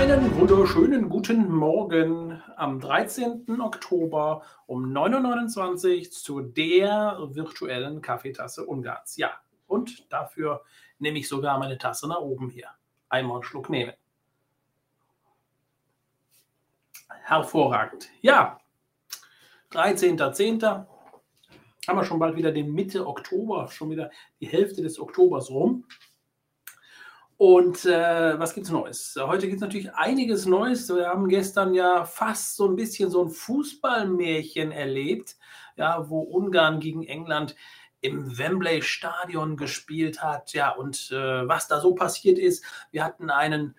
Einen wunderschönen guten Morgen am 13. Oktober um 9.29 Uhr zu der virtuellen Kaffeetasse Ungarns. Ja, und dafür nehme ich sogar meine Tasse nach oben hier. Einmal einen Schluck nehmen. Hervorragend. Ja, 13.10. haben wir schon bald wieder den Mitte Oktober, schon wieder die Hälfte des Oktobers rum. Und äh, was es Neues? Heute gibt es natürlich einiges Neues. Wir haben gestern ja fast so ein bisschen so ein Fußballmärchen erlebt, ja, wo Ungarn gegen England im Wembley Stadion gespielt hat. Ja, und äh, was da so passiert ist, wir hatten einen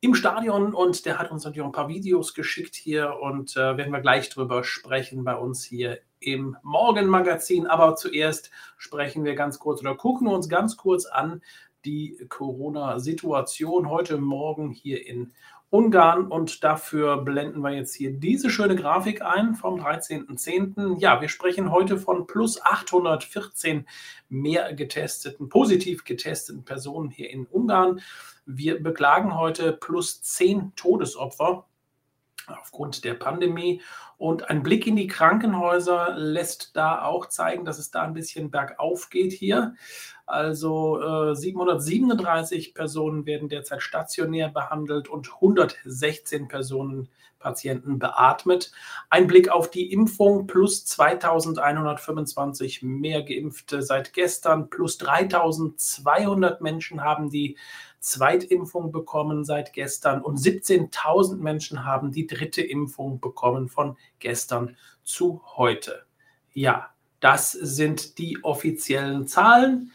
im Stadion und der hat uns natürlich auch ein paar Videos geschickt hier und äh, werden wir gleich drüber sprechen bei uns hier im Morgenmagazin. Aber zuerst sprechen wir ganz kurz oder gucken uns ganz kurz an, die Corona-Situation heute Morgen hier in Ungarn und dafür blenden wir jetzt hier diese schöne Grafik ein vom 13.10. Ja, wir sprechen heute von plus 814 mehr getesteten, positiv getesteten Personen hier in Ungarn. Wir beklagen heute plus 10 Todesopfer aufgrund der Pandemie. Und ein Blick in die Krankenhäuser lässt da auch zeigen, dass es da ein bisschen bergauf geht hier. Also äh, 737 Personen werden derzeit stationär behandelt und 116 Personen Patienten beatmet. Ein Blick auf die Impfung plus 2125 mehr Geimpfte seit gestern, plus 3200 Menschen haben die Zweitimpfung bekommen seit gestern und 17.000 Menschen haben die dritte Impfung bekommen von gestern zu heute. Ja, das sind die offiziellen Zahlen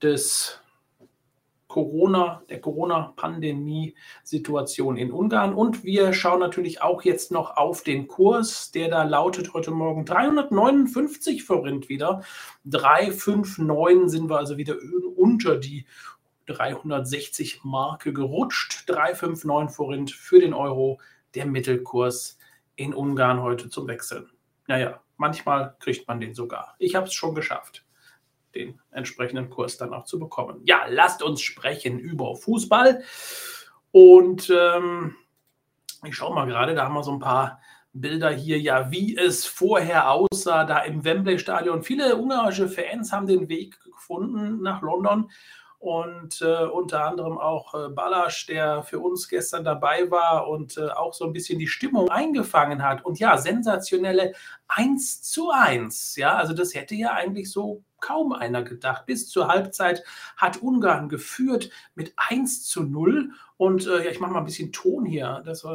des Corona, der Corona-Pandemie-Situation in Ungarn. Und wir schauen natürlich auch jetzt noch auf den Kurs, der da lautet heute Morgen 359 Forint wieder. 359 sind wir also wieder unter die 360 Marke gerutscht. 359 Forint für den Euro, der Mittelkurs in Ungarn heute zum Wechseln. Naja, manchmal kriegt man den sogar. Ich habe es schon geschafft, den entsprechenden Kurs dann auch zu bekommen. Ja, lasst uns sprechen über Fußball. Und ähm, ich schaue mal gerade, da haben wir so ein paar Bilder hier, ja, wie es vorher aussah, da im Wembley-Stadion. Viele ungarische Fans haben den Weg gefunden nach London und äh, unter anderem auch äh, Balasch, der für uns gestern dabei war und äh, auch so ein bisschen die Stimmung eingefangen hat. Und ja, sensationelle 1 zu 1. Ja, also das hätte ja eigentlich so kaum einer gedacht. Bis zur Halbzeit hat Ungarn geführt mit 1 zu 0. Und äh, ja, ich mache mal ein bisschen Ton hier. Das war.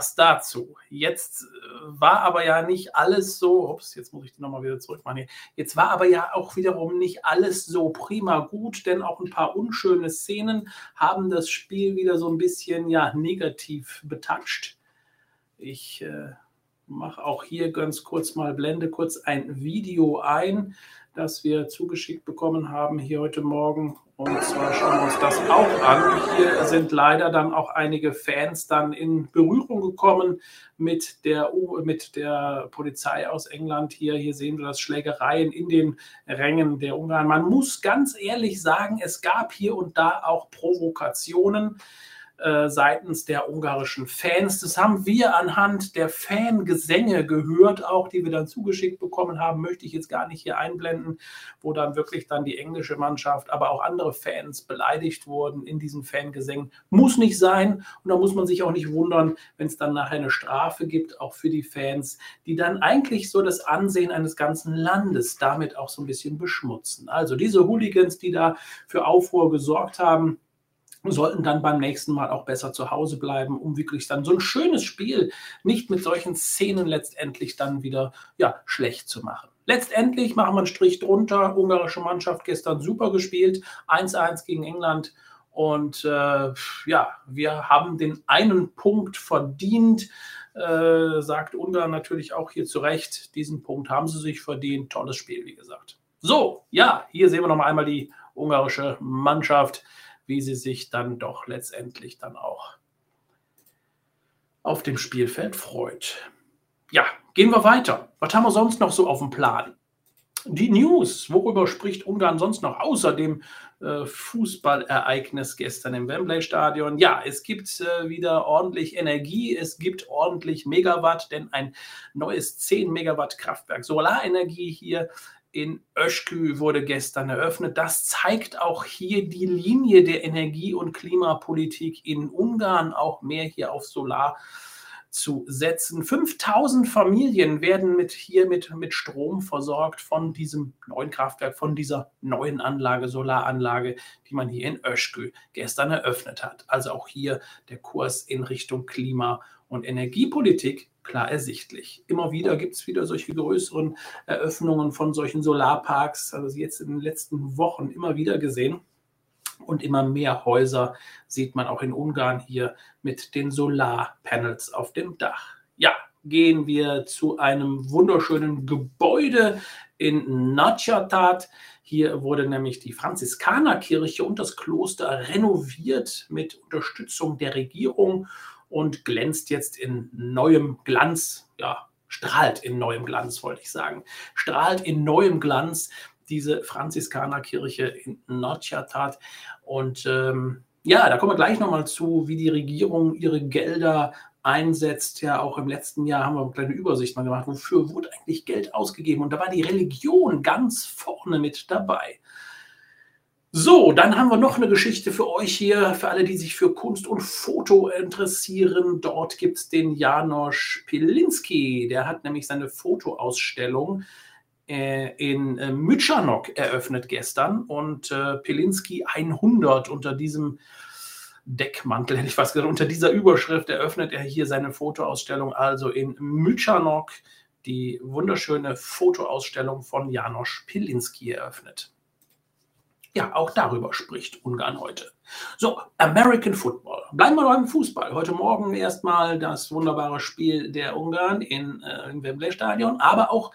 Das dazu. Jetzt äh, war aber ja nicht alles so, ups, jetzt muss ich die nochmal wieder zurückmachen hier. Jetzt war aber ja auch wiederum nicht alles so prima gut, denn auch ein paar unschöne Szenen haben das Spiel wieder so ein bisschen ja negativ betatscht. Ich äh, mache auch hier ganz kurz mal, blende kurz ein Video ein, das wir zugeschickt bekommen haben hier heute Morgen und zwar schauen wir uns das auch an. Hier sind leider dann auch einige Fans dann in Berührung gekommen mit der, mit der Polizei aus England. Hier, hier sehen wir das Schlägereien in den Rängen der Ungarn. Man muss ganz ehrlich sagen, es gab hier und da auch Provokationen. Äh, seitens der ungarischen Fans. Das haben wir anhand der Fangesänge gehört, auch die wir dann zugeschickt bekommen haben, möchte ich jetzt gar nicht hier einblenden, wo dann wirklich dann die englische Mannschaft, aber auch andere Fans beleidigt wurden in diesen Fangesängen. Muss nicht sein und da muss man sich auch nicht wundern, wenn es dann nachher eine Strafe gibt, auch für die Fans, die dann eigentlich so das Ansehen eines ganzen Landes damit auch so ein bisschen beschmutzen. Also diese Hooligans, die da für Aufruhr gesorgt haben, sollten dann beim nächsten Mal auch besser zu Hause bleiben, um wirklich dann so ein schönes Spiel nicht mit solchen Szenen letztendlich dann wieder ja, schlecht zu machen. letztendlich machen wir einen Strich drunter. Ungarische Mannschaft gestern super gespielt. 1-1 gegen England. Und äh, ja, wir haben den einen Punkt verdient, äh, sagt Ungarn natürlich auch hier zu Recht. Diesen Punkt haben sie sich verdient. Tolles Spiel, wie gesagt. So, ja, hier sehen wir noch einmal die ungarische Mannschaft, wie sie sich dann doch letztendlich dann auch auf dem Spielfeld freut. Ja, gehen wir weiter. Was haben wir sonst noch so auf dem Plan? Die News, worüber spricht Ungarn sonst noch außer dem äh, Fußballereignis gestern im Wembley-Stadion? Ja, es gibt äh, wieder ordentlich Energie, es gibt ordentlich Megawatt, denn ein neues 10 Megawatt Kraftwerk Solarenergie hier in Öschkü wurde gestern eröffnet. Das zeigt auch hier die Linie der Energie- und Klimapolitik in Ungarn, auch mehr hier auf Solar zu setzen. 5000 Familien werden mit, hier mit, Strom versorgt von diesem neuen Kraftwerk, von dieser neuen Anlage, Solaranlage, die man hier in Öschkü gestern eröffnet hat. Also auch hier der Kurs in Richtung Klima- und Energiepolitik klar ersichtlich. Immer wieder gibt es wieder solche größeren Eröffnungen von solchen Solarparks, also jetzt in den letzten Wochen immer wieder gesehen. Und immer mehr Häuser sieht man auch in Ungarn hier mit den Solarpanels auf dem Dach. Ja, gehen wir zu einem wunderschönen Gebäude in Nagyatát. Hier wurde nämlich die Franziskanerkirche und das Kloster renoviert mit Unterstützung der Regierung und glänzt jetzt in neuem Glanz, ja, strahlt in neuem Glanz, wollte ich sagen, strahlt in neuem Glanz diese Franziskanerkirche in Nordjatat. Und ähm, ja, da kommen wir gleich nochmal zu, wie die Regierung ihre Gelder einsetzt. Ja, auch im letzten Jahr haben wir eine kleine Übersicht mal gemacht, wofür wurde eigentlich Geld ausgegeben. Und da war die Religion ganz vorne mit dabei. So, dann haben wir noch eine Geschichte für euch hier, für alle, die sich für Kunst und Foto interessieren. Dort gibt es den Janosch Pilinski. Der hat nämlich seine Fotoausstellung in äh, Mytschanok eröffnet gestern und äh, Pilinski 100 unter diesem Deckmantel, hätte ich fast gesagt, unter dieser Überschrift eröffnet er hier seine Fotoausstellung, also in Mytschanok, die wunderschöne Fotoausstellung von Janosch Pilinski eröffnet. Ja, auch darüber spricht Ungarn heute. So, American Football. Bleiben wir beim Fußball. Heute Morgen erstmal das wunderbare Spiel der Ungarn in, äh, im Wembley Stadion, aber auch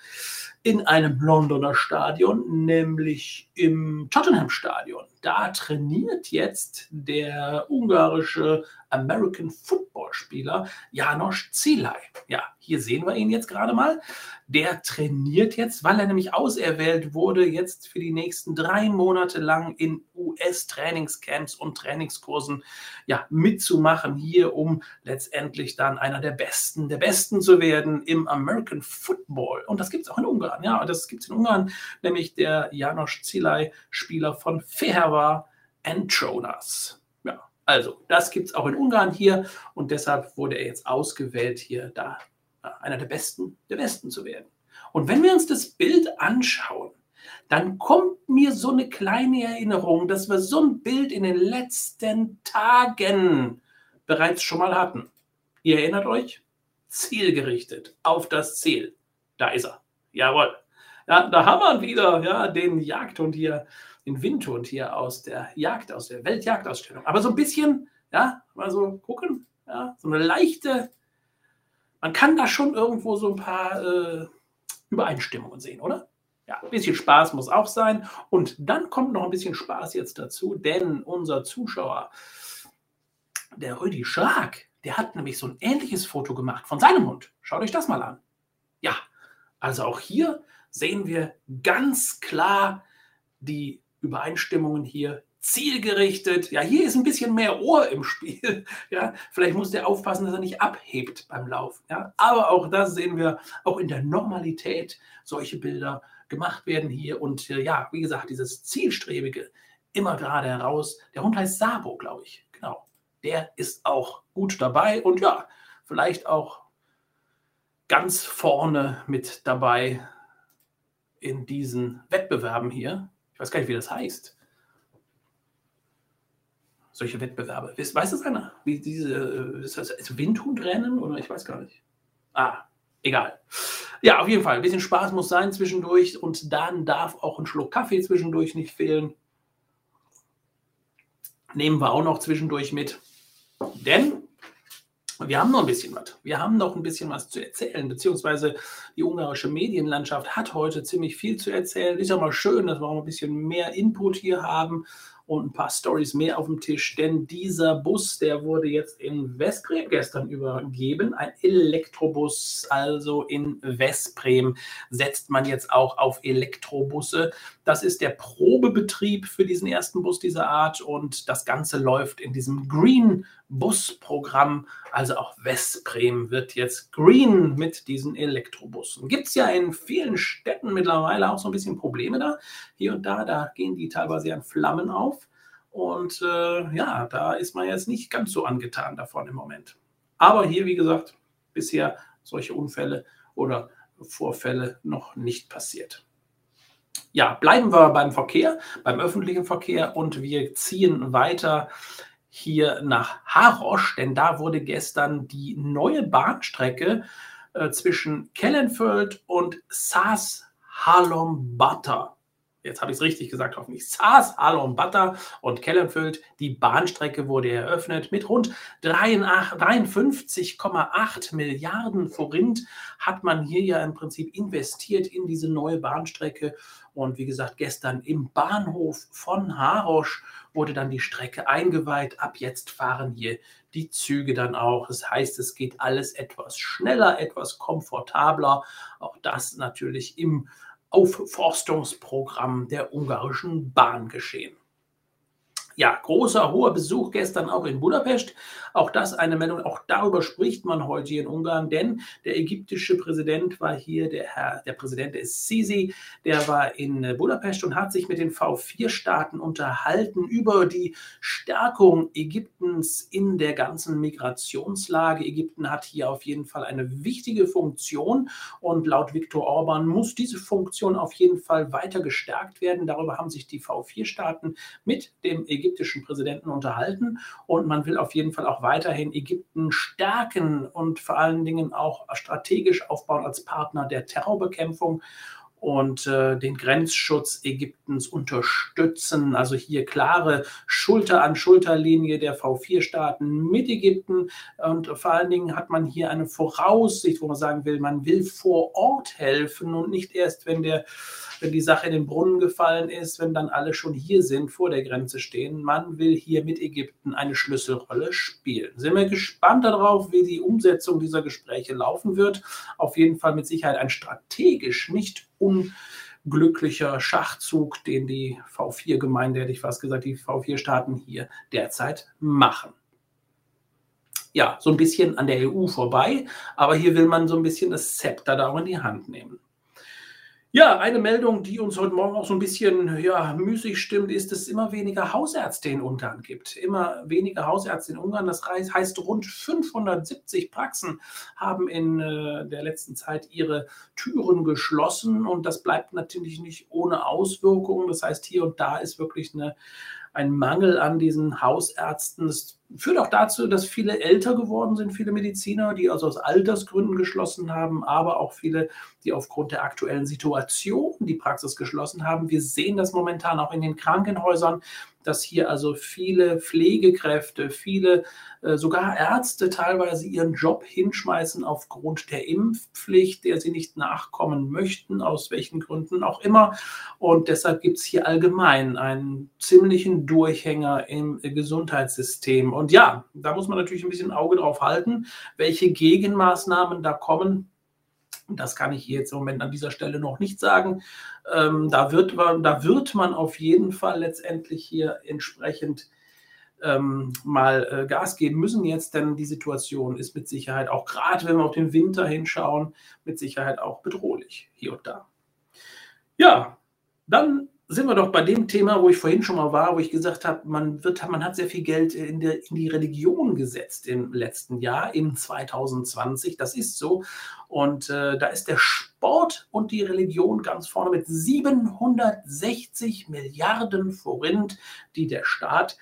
in einem Londoner Stadion, nämlich im Tottenham Stadion. Da trainiert jetzt der ungarische American Football Spieler Janosch Zilai. Ja, hier sehen wir ihn jetzt gerade mal der trainiert jetzt, weil er nämlich auserwählt wurde, jetzt für die nächsten drei Monate lang in US-Trainingscamps und Trainingskursen ja, mitzumachen, hier, um letztendlich dann einer der Besten, der Besten zu werden im American Football. Und das gibt es auch in Ungarn, ja, das gibt es in Ungarn, nämlich der Janosch Zilai, Spieler von Fehervar Antronas. Ja, also das gibt es auch in Ungarn hier und deshalb wurde er jetzt ausgewählt, hier da einer der Besten der Besten zu werden. Und wenn wir uns das Bild anschauen, dann kommt mir so eine kleine Erinnerung, dass wir so ein Bild in den letzten Tagen bereits schon mal hatten. Ihr erinnert euch? Zielgerichtet auf das Ziel. Da ist er. Jawohl. Ja, da haben wir wieder ja, den Jagdhund hier, den Windhund hier aus der Jagd, aus der Weltjagdausstellung. Aber so ein bisschen, ja, mal so gucken, ja, so eine leichte man kann da schon irgendwo so ein paar äh, Übereinstimmungen sehen, oder? Ja, ein bisschen Spaß muss auch sein. Und dann kommt noch ein bisschen Spaß jetzt dazu, denn unser Zuschauer, der Rüdi Schlag, der hat nämlich so ein ähnliches Foto gemacht von seinem Hund. Schaut euch das mal an. Ja, also auch hier sehen wir ganz klar die Übereinstimmungen hier zielgerichtet. Ja, hier ist ein bisschen mehr Ohr im Spiel. Ja, vielleicht muss der aufpassen, dass er nicht abhebt beim Laufen. Ja, aber auch das sehen wir auch in der Normalität. Solche Bilder gemacht werden hier und äh, ja, wie gesagt, dieses zielstrebige immer gerade heraus. Der Hund heißt Sabo, glaube ich. Genau. Der ist auch gut dabei und ja, vielleicht auch ganz vorne mit dabei in diesen Wettbewerben hier. Ich weiß gar nicht, wie das heißt solche Wettbewerbe. Weiß, das einer? Wie diese, äh, ist das Windhundrennen oder ich weiß gar nicht. Ah, egal. Ja, auf jeden Fall. Ein bisschen Spaß muss sein zwischendurch und dann darf auch ein Schluck Kaffee zwischendurch nicht fehlen. Nehmen wir auch noch zwischendurch mit. Denn wir haben noch ein bisschen was. Wir haben noch ein bisschen was zu erzählen, beziehungsweise die ungarische Medienlandschaft hat heute ziemlich viel zu erzählen. Ist ja mal schön, dass wir auch ein bisschen mehr Input hier haben und ein paar Stories mehr auf dem Tisch, denn dieser Bus, der wurde jetzt in Westbrem gestern übergeben, ein Elektrobus, also in Westbrem setzt man jetzt auch auf Elektrobusse. Das ist der Probebetrieb für diesen ersten Bus dieser Art und das Ganze läuft in diesem Green Bus-Programm. Also auch Westbrem wird jetzt green mit diesen Elektrobussen. Gibt es ja in vielen Städten mittlerweile auch so ein bisschen Probleme da. Hier und da, da gehen die teilweise an Flammen auf. Und äh, ja, da ist man jetzt nicht ganz so angetan davon im Moment. Aber hier, wie gesagt, bisher solche Unfälle oder Vorfälle noch nicht passiert. Ja, bleiben wir beim Verkehr, beim öffentlichen Verkehr und wir ziehen weiter hier nach Harosch, denn da wurde gestern die neue Bahnstrecke äh, zwischen Kellenfeld und Saas Halom Butter jetzt habe ich es richtig gesagt, hoffentlich, Saas, Alon Butter und Kellenfeld. Die Bahnstrecke wurde eröffnet. Mit rund 53,8 Milliarden Forint hat man hier ja im Prinzip investiert in diese neue Bahnstrecke. Und wie gesagt, gestern im Bahnhof von Harosch wurde dann die Strecke eingeweiht. Ab jetzt fahren hier die Züge dann auch. Das heißt, es geht alles etwas schneller, etwas komfortabler. Auch das natürlich im Aufforstungsprogramm der ungarischen Bahn geschehen. Ja, großer, hoher Besuch gestern auch in Budapest. Auch das eine Meldung, auch darüber spricht man heute hier in Ungarn, denn der ägyptische Präsident war hier, der Herr, der Präsident ist Sisi, der war in Budapest und hat sich mit den V4-Staaten unterhalten über die Stärkung Ägyptens in der ganzen Migrationslage. Ägypten hat hier auf jeden Fall eine wichtige Funktion und laut Viktor Orban muss diese Funktion auf jeden Fall weiter gestärkt werden. Darüber haben sich die V4-Staaten mit dem Ägypten ägyptischen Präsidenten unterhalten. Und man will auf jeden Fall auch weiterhin Ägypten stärken und vor allen Dingen auch strategisch aufbauen als Partner der Terrorbekämpfung und äh, den Grenzschutz Ägyptens unterstützen. Also hier klare Schulter-an-Schulter-Linie der V4-Staaten mit Ägypten. Und vor allen Dingen hat man hier eine Voraussicht, wo man sagen will, man will vor Ort helfen und nicht erst, wenn der wenn die Sache in den Brunnen gefallen ist, wenn dann alle schon hier sind, vor der Grenze stehen. Man will hier mit Ägypten eine Schlüsselrolle spielen. Sind wir gespannt darauf, wie die Umsetzung dieser Gespräche laufen wird. Auf jeden Fall mit Sicherheit ein strategisch nicht unglücklicher Schachzug, den die V4-Gemeinde, hätte ich fast gesagt, die V4-Staaten hier derzeit machen ja, so ein bisschen an der EU vorbei, aber hier will man so ein bisschen das Zepter da auch in die Hand nehmen. Ja, eine Meldung, die uns heute Morgen auch so ein bisschen ja, müßig stimmt, ist, dass es immer weniger Hausärzte in Ungarn gibt. Immer weniger Hausärzte in Ungarn. Das heißt, rund 570 Praxen haben in äh, der letzten Zeit ihre Türen geschlossen und das bleibt natürlich nicht ohne Auswirkungen. Das heißt, hier und da ist wirklich eine, ein Mangel an diesen Hausärzten. Das führt auch dazu, dass viele älter geworden sind, viele Mediziner, die also aus Altersgründen geschlossen haben, aber auch viele, die aufgrund der aktuellen Situation die Praxis geschlossen haben. Wir sehen das momentan auch in den Krankenhäusern, dass hier also viele Pflegekräfte, viele äh, sogar Ärzte teilweise ihren Job hinschmeißen aufgrund der Impfpflicht, der sie nicht nachkommen möchten, aus welchen Gründen auch immer. Und deshalb gibt es hier allgemein einen ziemlichen Durchhänger im Gesundheitssystem. Und ja, da muss man natürlich ein bisschen Auge drauf halten, welche Gegenmaßnahmen da kommen. Das kann ich jetzt im Moment an dieser Stelle noch nicht sagen. Ähm, da, wird man, da wird man auf jeden Fall letztendlich hier entsprechend ähm, mal äh, Gas geben müssen jetzt, denn die Situation ist mit Sicherheit auch gerade, wenn wir auf den Winter hinschauen, mit Sicherheit auch bedrohlich hier und da. Ja, dann sind wir doch bei dem Thema, wo ich vorhin schon mal war, wo ich gesagt habe, man, wird, man hat sehr viel Geld in, der, in die Religion gesetzt im letzten Jahr, in 2020. Das ist so. Und äh, da ist der Sport und die Religion ganz vorne mit 760 Milliarden Forint, die der Staat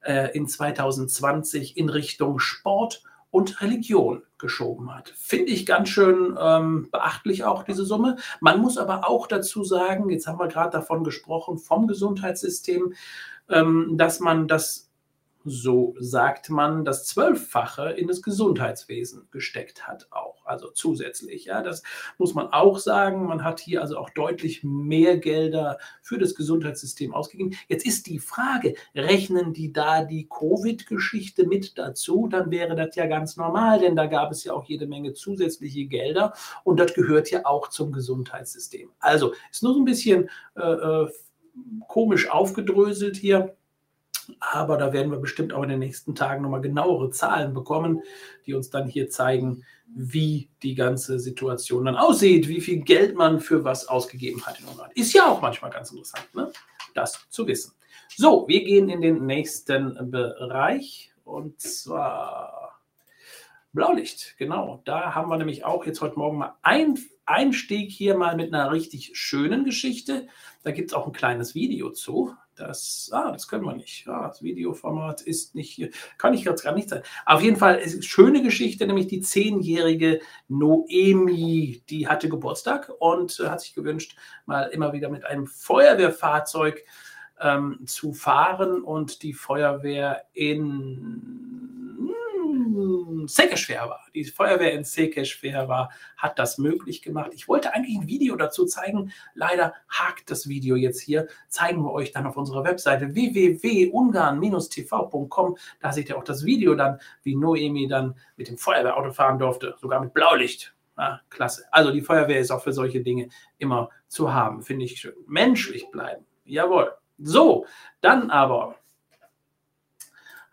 äh, in 2020 in Richtung Sport und Religion geschoben hat. Finde ich ganz schön ähm, beachtlich auch diese Summe. Man muss aber auch dazu sagen, jetzt haben wir gerade davon gesprochen, vom Gesundheitssystem, ähm, dass man das so sagt man, das Zwölffache in das Gesundheitswesen gesteckt hat auch, also zusätzlich. Ja, das muss man auch sagen. Man hat hier also auch deutlich mehr Gelder für das Gesundheitssystem ausgegeben. Jetzt ist die Frage, rechnen die da die Covid-Geschichte mit dazu? Dann wäre das ja ganz normal, denn da gab es ja auch jede Menge zusätzliche Gelder und das gehört ja auch zum Gesundheitssystem. Also ist nur so ein bisschen äh, äh komisch aufgedröselt hier. Aber da werden wir bestimmt auch in den nächsten Tagen nochmal genauere Zahlen bekommen, die uns dann hier zeigen, wie die ganze Situation dann aussieht, wie viel Geld man für was ausgegeben hat in Ungarn. Ist ja auch manchmal ganz interessant, ne? das zu wissen. So, wir gehen in den nächsten Bereich und zwar Blaulicht. Genau, da haben wir nämlich auch jetzt heute Morgen mal ein Einstieg hier mal mit einer richtig schönen Geschichte. Da gibt es auch ein kleines Video zu. Das, ah, das können wir nicht. Ah, das Videoformat ist nicht hier. Kann ich jetzt gar nicht sein. Auf jeden Fall ist eine schöne Geschichte, nämlich die zehnjährige Noemi, die hatte Geburtstag und äh, hat sich gewünscht, mal immer wieder mit einem Feuerwehrfahrzeug ähm, zu fahren und die Feuerwehr in Sekeschwer war. Die Feuerwehr in Sekeschwer war, hat das möglich gemacht. Ich wollte eigentlich ein Video dazu zeigen. Leider hakt das Video jetzt hier. Zeigen wir euch dann auf unserer Webseite www.ungarn-tv.com. Da seht ihr auch das Video dann, wie Noemi dann mit dem Feuerwehrauto fahren durfte, sogar mit Blaulicht. Ah, klasse. Also die Feuerwehr ist auch für solche Dinge immer zu haben, finde ich schön. Menschlich bleiben. Jawohl. So, dann aber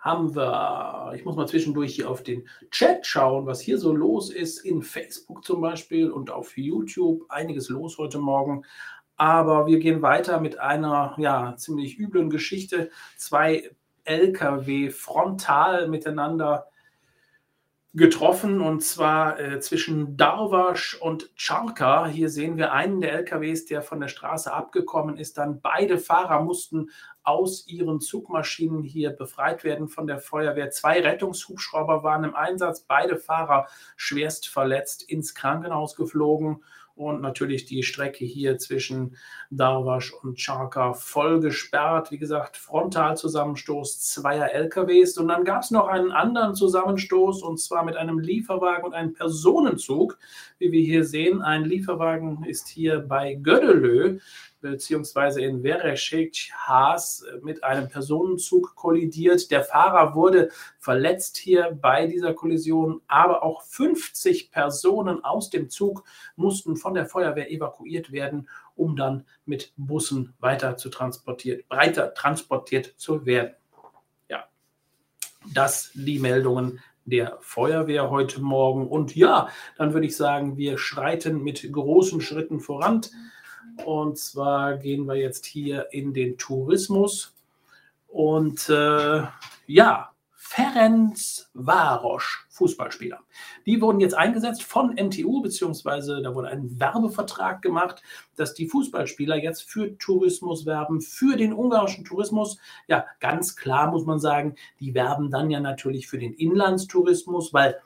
haben wir, ich muss mal zwischendurch hier auf den Chat schauen, was hier so los ist, in Facebook zum Beispiel und auf YouTube. Einiges los heute Morgen. Aber wir gehen weiter mit einer ja, ziemlich üblen Geschichte. Zwei Lkw frontal miteinander getroffen und zwar äh, zwischen Darwasch und Charka. Hier sehen wir einen der LKWs, der von der Straße abgekommen ist. Dann beide Fahrer mussten aus ihren Zugmaschinen hier befreit werden von der Feuerwehr. Zwei Rettungshubschrauber waren im Einsatz, beide Fahrer schwerst verletzt ins Krankenhaus geflogen und natürlich die Strecke hier zwischen Darwasch und Charka voll gesperrt. Wie gesagt, Frontalzusammenstoß zweier LKWs. Und dann gab es noch einen anderen Zusammenstoß und zwar mit einem Lieferwagen und einem Personenzug. Wie wir hier sehen, ein Lieferwagen ist hier bei Gödelö beziehungsweise in Vereshek-Haas mit einem Personenzug kollidiert. Der Fahrer wurde verletzt hier bei dieser Kollision, aber auch 50 Personen aus dem Zug mussten von der Feuerwehr evakuiert werden, um dann mit Bussen weiter zu transportiert, breiter transportiert zu werden. Ja, das die Meldungen der Feuerwehr heute Morgen. Und ja, dann würde ich sagen, wir schreiten mit großen Schritten voran. Und zwar gehen wir jetzt hier in den Tourismus. Und äh, ja, Ferenc Varosch, Fußballspieler. Die wurden jetzt eingesetzt von MTU, beziehungsweise da wurde ein Werbevertrag gemacht, dass die Fußballspieler jetzt für Tourismus werben, für den ungarischen Tourismus. Ja, ganz klar muss man sagen, die werben dann ja natürlich für den Inlandstourismus, weil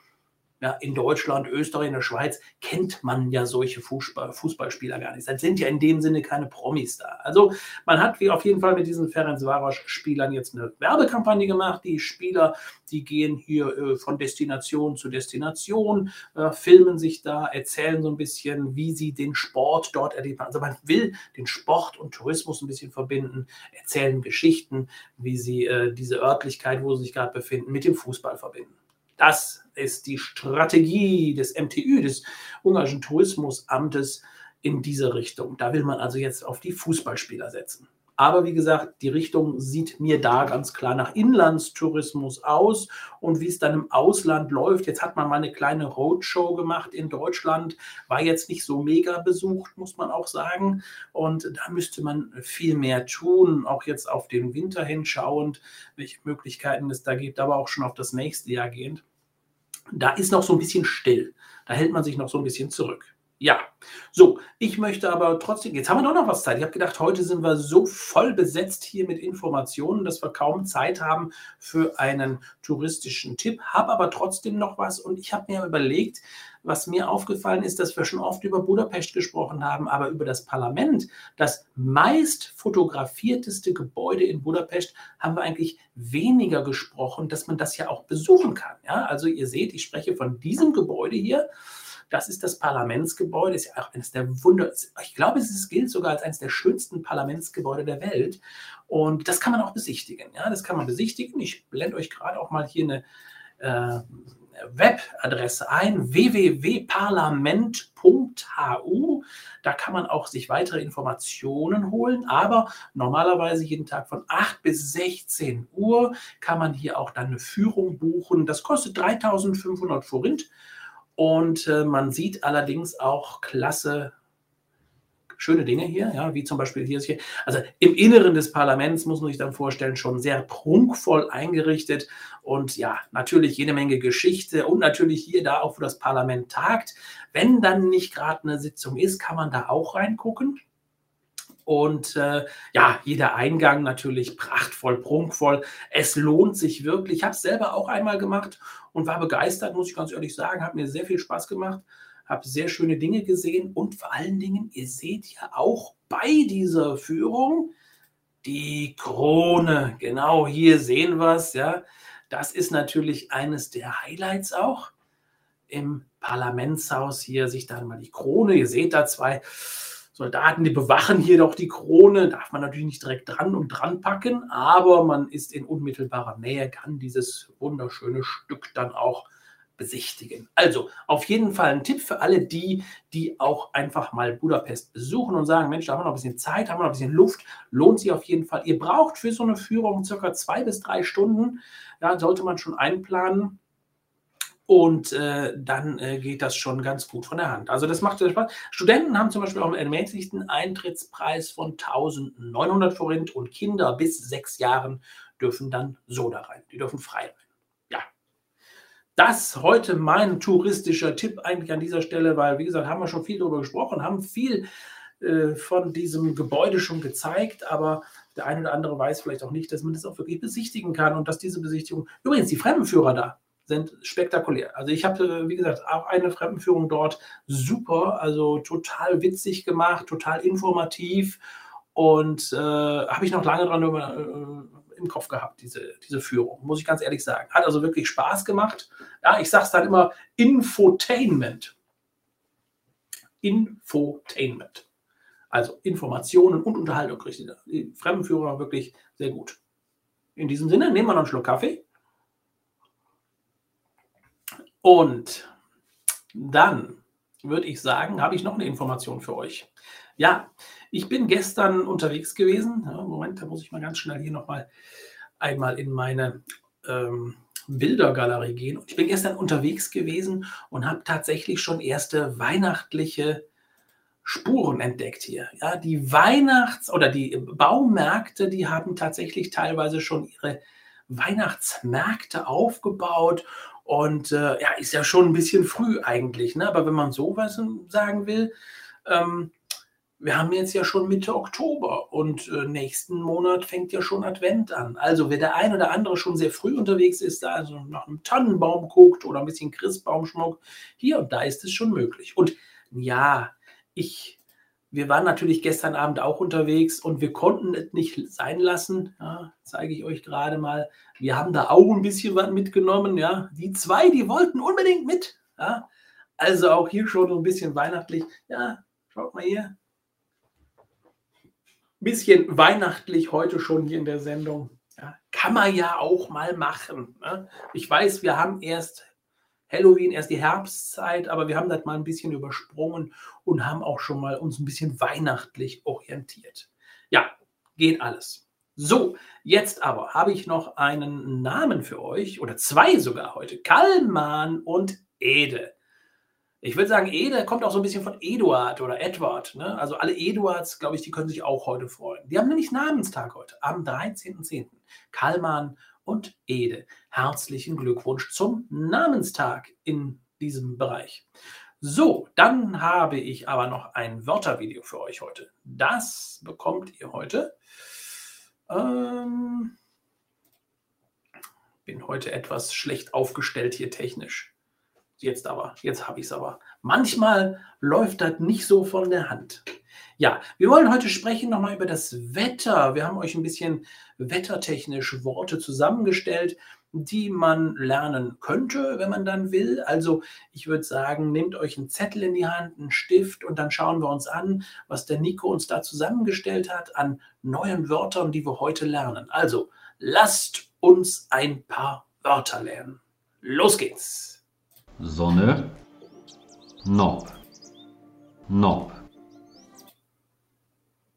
ja, in Deutschland, Österreich, in der Schweiz kennt man ja solche Fußball, Fußballspieler gar nicht. Das sind ja in dem Sinne keine Promis da. Also man hat wie auf jeden Fall mit diesen Ferencvaros-Spielern jetzt eine Werbekampagne gemacht. Die Spieler, die gehen hier äh, von Destination zu Destination, äh, filmen sich da, erzählen so ein bisschen, wie sie den Sport dort erleben. Also man will den Sport und Tourismus ein bisschen verbinden, erzählen Geschichten, wie sie äh, diese Örtlichkeit, wo sie sich gerade befinden, mit dem Fußball verbinden. Das ist die Strategie des MTÜ, des ungarischen Tourismusamtes in diese Richtung. Da will man also jetzt auf die Fußballspieler setzen. Aber wie gesagt, die Richtung sieht mir da ganz klar nach Inlandstourismus aus und wie es dann im Ausland läuft. Jetzt hat man mal eine kleine Roadshow gemacht in Deutschland, war jetzt nicht so mega besucht, muss man auch sagen. Und da müsste man viel mehr tun, auch jetzt auf den Winter hinschauend, welche Möglichkeiten es da gibt, aber auch schon auf das nächste Jahr gehend. Da ist noch so ein bisschen still. Da hält man sich noch so ein bisschen zurück. Ja, so, Ich möchte aber trotzdem, jetzt haben wir doch noch was Zeit. Ich habe gedacht, heute sind wir so voll besetzt hier mit Informationen, dass wir kaum Zeit haben für einen touristischen Tipp, habe aber trotzdem noch was und ich habe mir überlegt, was mir aufgefallen ist, dass wir schon oft über Budapest gesprochen haben, aber über das Parlament, das meist fotografierteste Gebäude in Budapest, haben wir eigentlich weniger gesprochen, dass man das ja auch besuchen kann. Ja, also ihr seht, ich spreche von diesem Gebäude hier. Das ist das Parlamentsgebäude, ist ja auch eines der Wunder, ich glaube, es gilt sogar als eines der schönsten Parlamentsgebäude der Welt. Und das kann man auch besichtigen. Ja, das kann man besichtigen. Ich blende euch gerade auch mal hier eine äh, Webadresse ein, www.parlament.hu. Da kann man auch sich weitere Informationen holen, aber normalerweise jeden Tag von 8 bis 16 Uhr kann man hier auch dann eine Führung buchen. Das kostet 3500 Forint und äh, man sieht allerdings auch klasse schöne Dinge hier, ja, wie zum Beispiel hier, hier. Also im Inneren des Parlaments muss man sich dann vorstellen, schon sehr prunkvoll eingerichtet und ja, natürlich jede Menge Geschichte und natürlich hier da auch, wo das Parlament tagt. Wenn dann nicht gerade eine Sitzung ist, kann man da auch reingucken. Und äh, ja, jeder Eingang natürlich prachtvoll, prunkvoll. Es lohnt sich wirklich. Ich habe es selber auch einmal gemacht und war begeistert, muss ich ganz ehrlich sagen. Hat mir sehr viel Spaß gemacht habe sehr schöne Dinge gesehen und vor allen Dingen, ihr seht ja auch bei dieser Führung die Krone. Genau hier sehen wir es, ja. Das ist natürlich eines der Highlights auch im Parlamentshaus. Hier sich dann mal die Krone. Ihr seht da zwei Soldaten, die bewachen hier doch die Krone. Darf man natürlich nicht direkt dran und dran packen, aber man ist in unmittelbarer Nähe, kann dieses wunderschöne Stück dann auch besichtigen. Also auf jeden Fall ein Tipp für alle die, die auch einfach mal Budapest besuchen und sagen, Mensch, da haben wir noch ein bisschen Zeit, haben wir noch ein bisschen Luft, lohnt sich auf jeden Fall. Ihr braucht für so eine Führung circa zwei bis drei Stunden, ja, sollte man schon einplanen. Und äh, dann äh, geht das schon ganz gut von der Hand. Also das macht Spaß. Studenten haben zum Beispiel auch einen ermäßigten Eintrittspreis von 1900 Forint und Kinder bis sechs Jahren dürfen dann so da rein. Die dürfen frei rein. Das heute mein touristischer Tipp eigentlich an dieser Stelle, weil, wie gesagt, haben wir schon viel darüber gesprochen, haben viel äh, von diesem Gebäude schon gezeigt, aber der eine oder andere weiß vielleicht auch nicht, dass man das auch wirklich besichtigen kann und dass diese Besichtigung, übrigens die Fremdenführer da, sind spektakulär. Also ich habe, wie gesagt, auch eine Fremdenführung dort super, also total witzig gemacht, total informativ und äh, habe ich noch lange dran über, äh, im Kopf gehabt, diese, diese Führung, muss ich ganz ehrlich sagen. Hat also wirklich Spaß gemacht. Ja, ich sage es dann immer Infotainment. Infotainment. Also Informationen und Unterhaltung. Die Fremdenführer wirklich sehr gut. In diesem Sinne nehmen wir noch einen Schluck Kaffee. Und dann würde ich sagen, habe ich noch eine Information für euch. Ja, ich bin gestern unterwegs gewesen. Moment, da muss ich mal ganz schnell hier nochmal einmal in meine ähm, Bildergalerie gehen. Und ich bin gestern unterwegs gewesen und habe tatsächlich schon erste weihnachtliche Spuren entdeckt hier. Ja, die Weihnachts- oder die Baumärkte, die haben tatsächlich teilweise schon ihre Weihnachtsmärkte aufgebaut. Und äh, ja, ist ja schon ein bisschen früh eigentlich. Ne? Aber wenn man sowas sagen will, ähm, wir haben jetzt ja schon Mitte Oktober und äh, nächsten Monat fängt ja schon Advent an. Also wer der ein oder andere schon sehr früh unterwegs ist, da also nach einem Tannenbaum guckt oder ein bisschen Christbaumschmuck, hier und da ist es schon möglich. Und ja, ich, wir waren natürlich gestern Abend auch unterwegs und wir konnten es nicht sein lassen. Ja, zeige ich euch gerade mal. Wir haben da auch ein bisschen was mitgenommen. Ja, die zwei, die wollten unbedingt mit. Ja, also auch hier schon ein bisschen weihnachtlich. Ja, schaut mal hier bisschen weihnachtlich heute schon hier in der Sendung. Ja, kann man ja auch mal machen. Ne? Ich weiß, wir haben erst Halloween, erst die Herbstzeit, aber wir haben das mal ein bisschen übersprungen und haben auch schon mal uns ein bisschen weihnachtlich orientiert. Ja, geht alles. So, jetzt aber habe ich noch einen Namen für euch oder zwei sogar heute. Kalman und Ede. Ich würde sagen, Ede kommt auch so ein bisschen von Eduard oder Edward. Ne? Also alle Eduards, glaube ich, die können sich auch heute freuen. Die haben nämlich Namenstag heute, am 13.10. Kalman und Ede. Herzlichen Glückwunsch zum Namenstag in diesem Bereich. So, dann habe ich aber noch ein Wörtervideo für euch heute. Das bekommt ihr heute. Ähm, bin heute etwas schlecht aufgestellt hier technisch. Jetzt aber, jetzt habe ich es aber. Manchmal läuft das nicht so von der Hand. Ja, wir wollen heute sprechen nochmal über das Wetter. Wir haben euch ein bisschen wettertechnisch Worte zusammengestellt, die man lernen könnte, wenn man dann will. Also ich würde sagen, nehmt euch einen Zettel in die Hand, einen Stift und dann schauen wir uns an, was der Nico uns da zusammengestellt hat an neuen Wörtern, die wir heute lernen. Also lasst uns ein paar Wörter lernen. Los geht's. Sonne, Nob, Nob.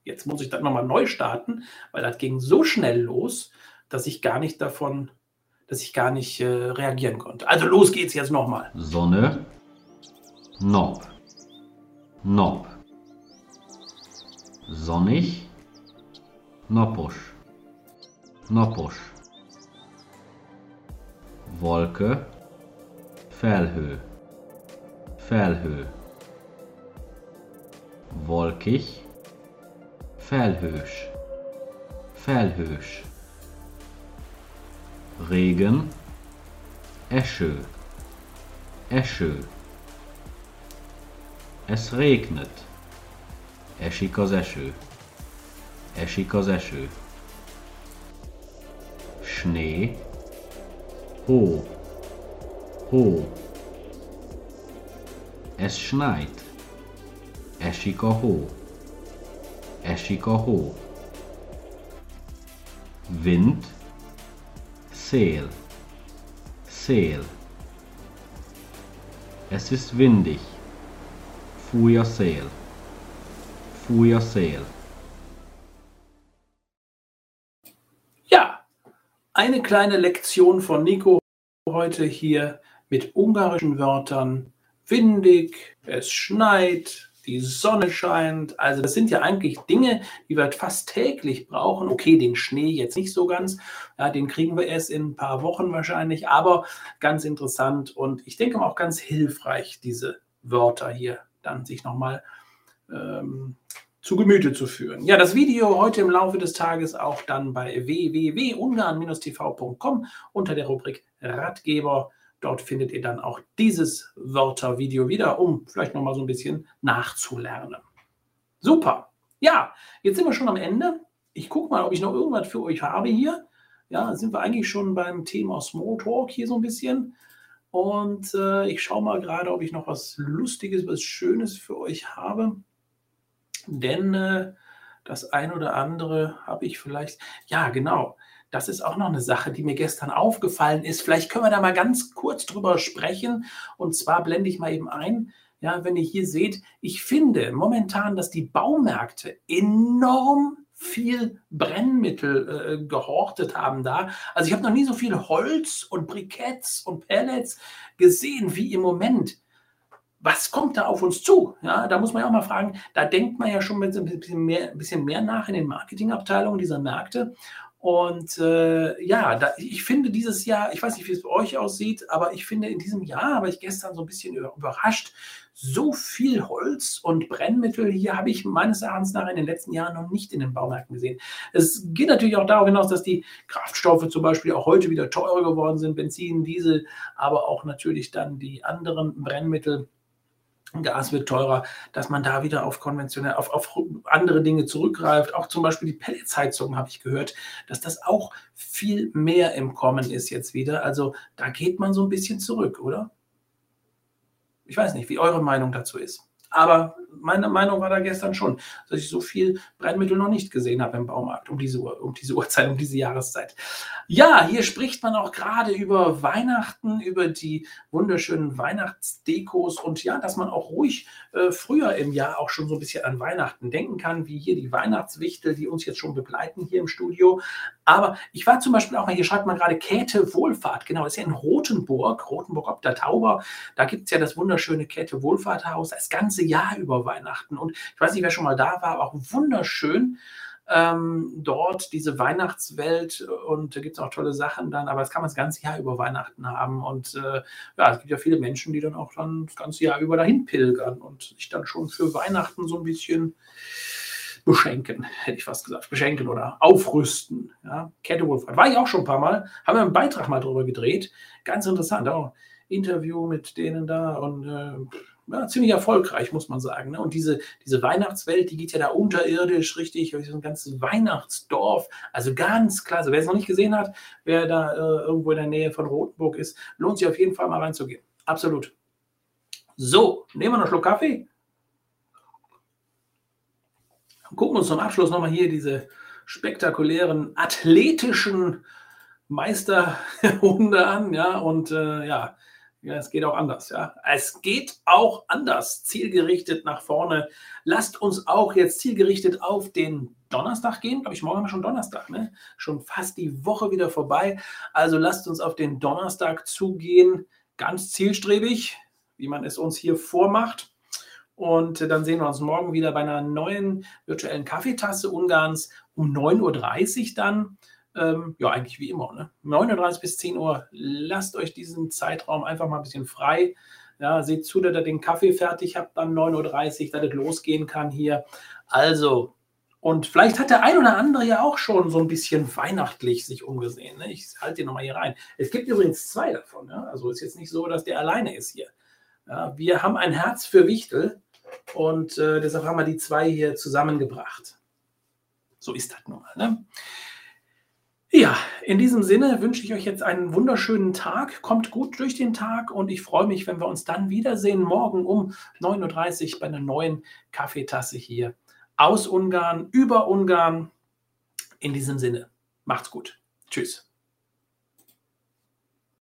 Jetzt muss ich das nochmal neu starten, weil das ging so schnell los, dass ich gar nicht davon dass ich gar nicht äh, reagieren konnte. Also los geht's jetzt nochmal. Sonne, Nob, Nob. Sonnig, Nopusch, Nopusch. Wolke, Felhö, Felhö. Wolkig, Felhösch, Felhösch. Regen, Esche, Esche. Es regnet, esik az eső, esik az eső. Schnee, hó, hó. Es schneit, a hó. Wind, Szél, Szél. Es ist windig. Fúj a szél. Fúj a szél. Ja, eine kleine Lektion von Nico heute hier mit ungarischen Wörtern. Windig, es schneit, die Sonne scheint. Also das sind ja eigentlich Dinge, die wir fast täglich brauchen. Okay, den Schnee jetzt nicht so ganz. Ja, den kriegen wir erst in ein paar Wochen wahrscheinlich, aber ganz interessant und ich denke auch ganz hilfreich, diese Wörter hier dann sich nochmal ähm, zu Gemüte zu führen. Ja, das Video heute im Laufe des Tages auch dann bei www.ungarn-tv.com unter der Rubrik Ratgeber Dort findet ihr dann auch dieses Wörtervideo wieder, um vielleicht nochmal so ein bisschen nachzulernen. Super. Ja, jetzt sind wir schon am Ende. Ich gucke mal, ob ich noch irgendwas für euch habe hier. Ja, sind wir eigentlich schon beim Thema Smalltalk hier so ein bisschen. Und äh, ich schaue mal gerade, ob ich noch was Lustiges, was Schönes für euch habe. Denn äh, das ein oder andere habe ich vielleicht. Ja, genau. Das ist auch noch eine Sache, die mir gestern aufgefallen ist. Vielleicht können wir da mal ganz kurz drüber sprechen. Und zwar blende ich mal eben ein. Ja, wenn ihr hier seht, ich finde momentan, dass die Baumärkte enorm viel Brennmittel äh, gehortet haben da. Also ich habe noch nie so viel Holz und Briketts und Pellets gesehen wie im Moment. Was kommt da auf uns zu? Ja, da muss man ja auch mal fragen, da denkt man ja schon ein bisschen mehr, ein bisschen mehr nach in den Marketingabteilungen dieser Märkte. Und äh, ja, da, ich finde dieses Jahr, ich weiß nicht, wie es bei euch aussieht, aber ich finde in diesem Jahr, war ich gestern so ein bisschen überrascht, so viel Holz und Brennmittel hier habe ich meines Erachtens nach in den letzten Jahren noch nicht in den Baumärkten gesehen. Es geht natürlich auch darauf hinaus, dass die Kraftstoffe zum Beispiel auch heute wieder teurer geworden sind, Benzin, Diesel, aber auch natürlich dann die anderen Brennmittel Gas wird teurer, dass man da wieder auf konventionell, auf, auf andere Dinge zurückgreift. Auch zum Beispiel die Pelletsheizung habe ich gehört, dass das auch viel mehr im Kommen ist jetzt wieder. Also da geht man so ein bisschen zurück, oder? Ich weiß nicht, wie eure Meinung dazu ist. Aber meine Meinung war da gestern schon, dass ich so viel Brennmittel noch nicht gesehen habe im Baumarkt um diese, um diese Uhrzeit, um diese Jahreszeit. Ja, hier spricht man auch gerade über Weihnachten, über die wunderschönen Weihnachtsdekos und ja, dass man auch ruhig äh, früher im Jahr auch schon so ein bisschen an Weihnachten denken kann, wie hier die Weihnachtswichtel, die uns jetzt schon begleiten hier im Studio. Aber ich war zum Beispiel auch mal, hier schreibt man gerade Käthe Wohlfahrt, genau, das ist ja in Rothenburg, Rothenburg ob der Tauber, da gibt es ja das wunderschöne Käthe Wohlfahrthaus, das ganze Jahr über Weihnachten. Und ich weiß nicht, wer schon mal da war, aber auch wunderschön. Ähm, dort, diese Weihnachtswelt und da gibt es auch tolle Sachen dann, aber das kann man das ganze Jahr über Weihnachten haben und äh, ja, es gibt ja viele Menschen, die dann auch dann das ganze Jahr über dahin pilgern und sich dann schon für Weihnachten so ein bisschen beschenken, hätte ich fast gesagt, beschenken oder aufrüsten. Ja, Kette Wohlfahrt. War ich auch schon ein paar Mal, haben wir einen Beitrag mal drüber gedreht. Ganz interessant, auch Interview mit denen da und äh, ja, ziemlich erfolgreich, muss man sagen. Ne? Und diese, diese Weihnachtswelt, die geht ja da unterirdisch richtig, so ein ganzes Weihnachtsdorf. Also ganz klasse. Wer es noch nicht gesehen hat, wer da äh, irgendwo in der Nähe von Rotenburg ist, lohnt sich auf jeden Fall mal reinzugehen. Absolut. So, nehmen wir noch einen Schluck Kaffee. gucken uns zum Abschluss nochmal hier diese spektakulären athletischen Meisterhunde an. Ja, und äh, ja, ja, es geht auch anders, ja. Es geht auch anders, zielgerichtet nach vorne. Lasst uns auch jetzt zielgerichtet auf den Donnerstag gehen. Glaube ich, morgen haben wir schon Donnerstag, ne? Schon fast die Woche wieder vorbei. Also lasst uns auf den Donnerstag zugehen, ganz zielstrebig, wie man es uns hier vormacht. Und dann sehen wir uns morgen wieder bei einer neuen virtuellen Kaffeetasse Ungarns um 9.30 Uhr dann ähm, ja, eigentlich wie immer, ne? 9.30 bis 10 Uhr, lasst euch diesen Zeitraum einfach mal ein bisschen frei. Ja, seht zu, dass ihr den Kaffee fertig habt, dann 9.30 Uhr, dass es losgehen kann hier. Also, und vielleicht hat der ein oder andere ja auch schon so ein bisschen weihnachtlich sich umgesehen. Ne? Ich halte den nochmal hier rein. Es gibt übrigens zwei davon. Ja? Also ist jetzt nicht so, dass der alleine ist hier. Ja, wir haben ein Herz für Wichtel und äh, deshalb haben wir die zwei hier zusammengebracht. So ist das nun mal. Ne? Ja, in diesem Sinne wünsche ich euch jetzt einen wunderschönen Tag. Kommt gut durch den Tag und ich freue mich, wenn wir uns dann wiedersehen morgen um 9.30 Uhr bei einer neuen Kaffeetasse hier aus Ungarn, über Ungarn. In diesem Sinne, macht's gut. Tschüss.